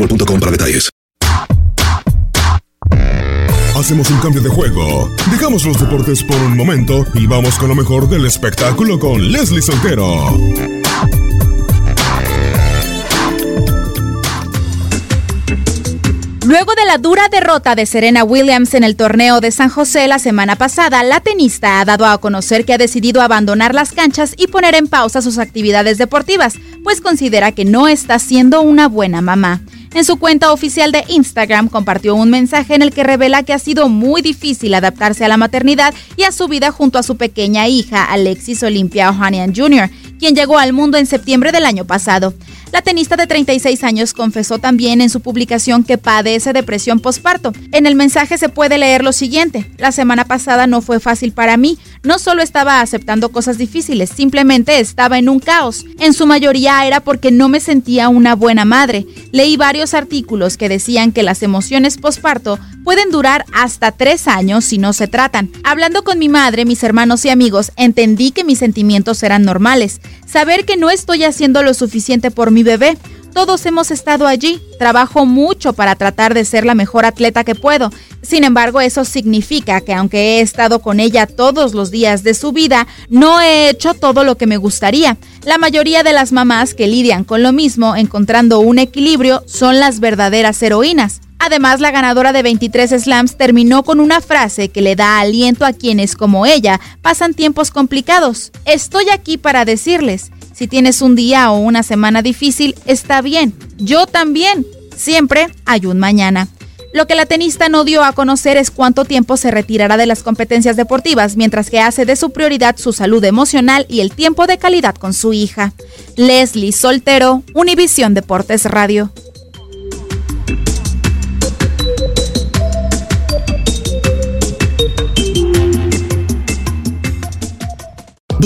boostmobile.com para detalles. Hacemos un cambio de juego. Dejamos los deportes por un momento y vamos con lo mejor del espectáculo con Leslie Soltero. Luego de la dura derrota de Serena Williams en el torneo de San José la semana pasada, la tenista ha dado a conocer que ha decidido abandonar las canchas y poner en pausa sus actividades deportivas, pues considera que no está siendo una buena mamá. En su cuenta oficial de Instagram compartió un mensaje en el que revela que ha sido muy difícil adaptarse a la maternidad y a su vida junto a su pequeña hija Alexis Olympia Ohanian Jr., quien llegó al mundo en septiembre del año pasado. La tenista de 36 años confesó también en su publicación que padece depresión postparto. En el mensaje se puede leer lo siguiente: La semana pasada no fue fácil para mí. No solo estaba aceptando cosas difíciles, simplemente estaba en un caos. En su mayoría era porque no me sentía una buena madre. Leí varios artículos que decían que las emociones postparto pueden durar hasta tres años si no se tratan. Hablando con mi madre, mis hermanos y amigos, entendí que mis sentimientos eran normales. Saber que no estoy haciendo lo suficiente por mi bebé. Todos hemos estado allí. Trabajo mucho para tratar de ser la mejor atleta que puedo. Sin embargo, eso significa que aunque he estado con ella todos los días de su vida, no he hecho todo lo que me gustaría. La mayoría de las mamás que lidian con lo mismo, encontrando un equilibrio, son las verdaderas heroínas. Además, la ganadora de 23 slams terminó con una frase que le da aliento a quienes, como ella, pasan tiempos complicados. Estoy aquí para decirles, si tienes un día o una semana difícil, está bien. Yo también. Siempre hay un mañana. Lo que la tenista no dio a conocer es cuánto tiempo se retirará de las competencias deportivas, mientras que hace de su prioridad su salud emocional y el tiempo de calidad con su hija. Leslie Soltero, Univisión Deportes Radio.